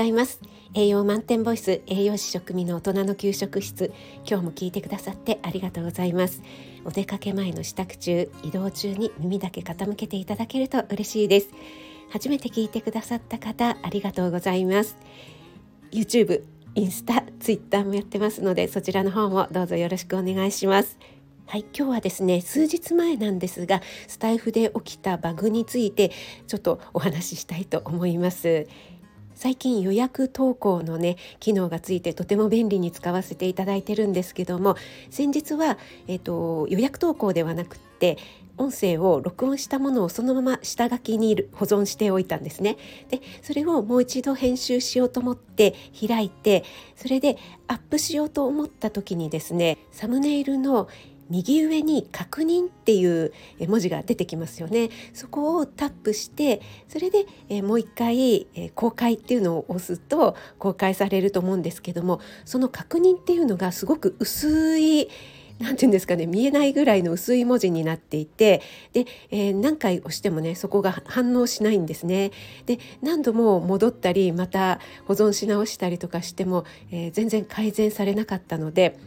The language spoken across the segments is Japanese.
ざいます。栄養満点ボイス栄養士食味の大人の給食室。今日も聞いてくださってありがとうございます。お出かけ前の支度中移動中に耳だけ傾けていただけると嬉しいです。初めて聞いてくださった方ありがとうございます。YouTube インスタ、ツイッターもやってますのでそちらの方もどうぞよろしくお願いします。はい、今日はですね数日前なんですがスタイフで起きたバグについてちょっとお話ししたいと思います。最近予約投稿のね機能がついてとても便利に使わせていただいてるんですけども先日は、えーと、予約投稿ではなくって音声を録音したものをそのまま下書きに保存しておいたんですね。でそれをもう一度編集しようと思って開いてそれでアップしようと思った時にですねサムネイルの右上に確認っていう文字が出てきますよねそこをタップしてそれでもう一回公開っていうのを押すと公開されると思うんですけどもその確認っていうのがすごく薄い何て言うんですかね見えないぐらいの薄い文字になっていてで、えー、何回押してもねそこが反応しないんですね。で何度も戻ったりまた保存し直したりとかしても、えー、全然改善されなかったので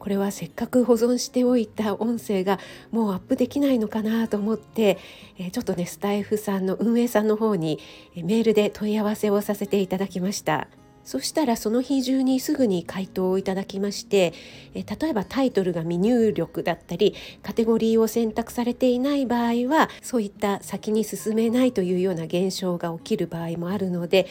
これはせっかく保存しておいた音声がもうアップできないのかなと思って、ちょっとねスタイフさんの運営さんの方にメールで問い合わせをさせていただきました。そしたらその日中にすぐに回答をいただきまして例えばタイトルが未入力だったりカテゴリーを選択されていない場合はそういった先に進めないというような現象が起きる場合もあるので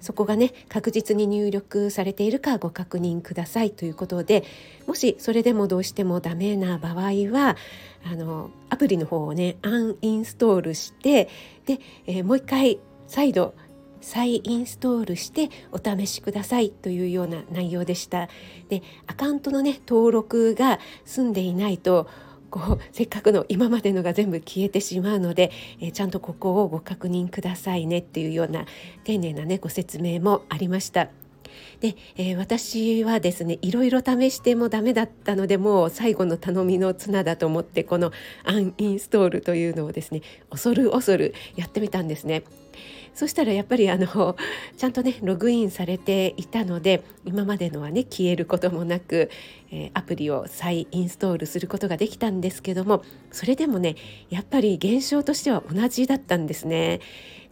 そこがね確実に入力されているかご確認くださいということでもしそれでもどうしてもダメな場合はあのアプリの方をねアンインストールしてで、えー、もう一回再度再インストールしてお試しくださいというような内容でした。でアカウントのね登録が済んでいないとこうせっかくの今までのが全部消えてしまうので、えー、ちゃんとここをご確認くださいねっていうような丁寧なねご説明もありました。で、えー、私はですねいろいろ試してもダメだったのでもう最後の頼みの綱だと思ってこのアンインストールというのをですね恐る恐るやってみたんですね。そしたらやっぱりあの ちゃんとねログインされていたので今までのはね消えることもなく、えー、アプリを再インストールすることができたんですけどもそれでもねやっぱり現象としては同じだったんですね。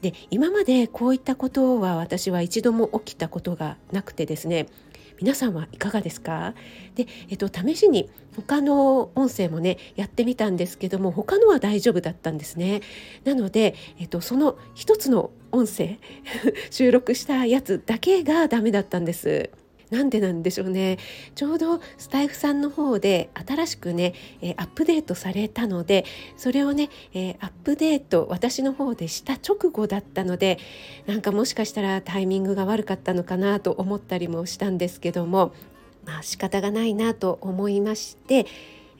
で今までこういったことは私は一度も起きたことがなくてですね皆さんはいかがですか？で、えっと、試しに他の音声もねやってみたんですけども他のは大丈夫だったんですね。なので、えっと、その一つの音声 収録したやつだけがダメだったんです。なんでなんでしょうね。ちょうどスタイフさんの方で新しくね、えー、アップデートされたのでそれをね、えー、アップデート私の方でした直後だったのでなんかもしかしたらタイミングが悪かったのかなと思ったりもしたんですけどもまあ仕方がないなと思いまして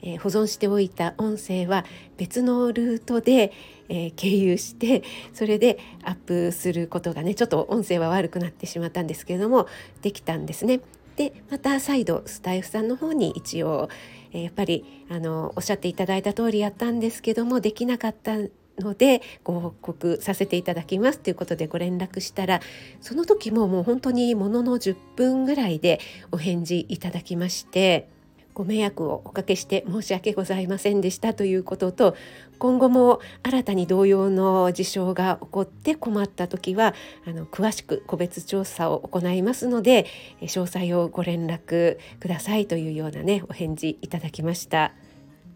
えー、保存しておいた音声は別のルートで、えー、経由してそれでアップすることがねちょっと音声は悪くなってしまったんですけれどもできたんですね。でまた再度スタイフさんの方に一応、えー、やっぱりあのおっしゃっていただいた通りやったんですけどもできなかったのでご報告させていただきますということでご連絡したらその時ももう本当にものの10分ぐらいでお返事いただきましてご迷惑をおかけして申し訳ございませんでしたということと今後も新たに同様の事象が起こって困った時はあの詳しく個別調査を行いますので詳細をご連絡くださいというようなねお返事いただきました。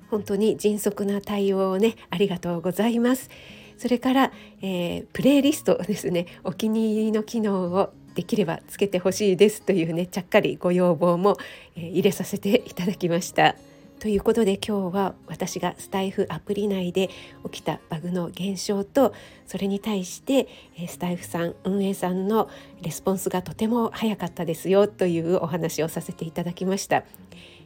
本当に迅速な対応をねありがとうございます。それから、えー、プレイリストですね。お気に入りの機能をできればつけてほしいですというねちゃっかりご要望も、えー、入れさせていただきました。ということで今日は私がスタイフアプリ内で起きたバグの現象とそれに対してスタイフさん運営さんのレスポンスがとても早かったですよというお話をさせていただきました。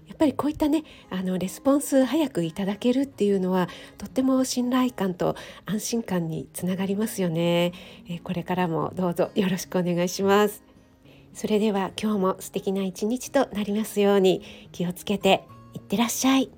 やっぱりこういったねあのレスポンス早くいただけるっていうのはとっても信頼感と安心感につながりますよね、えこれからもどうぞよろしくお願いしますそれでは今日も素敵な一日となりますように気をつけていってらっしゃい。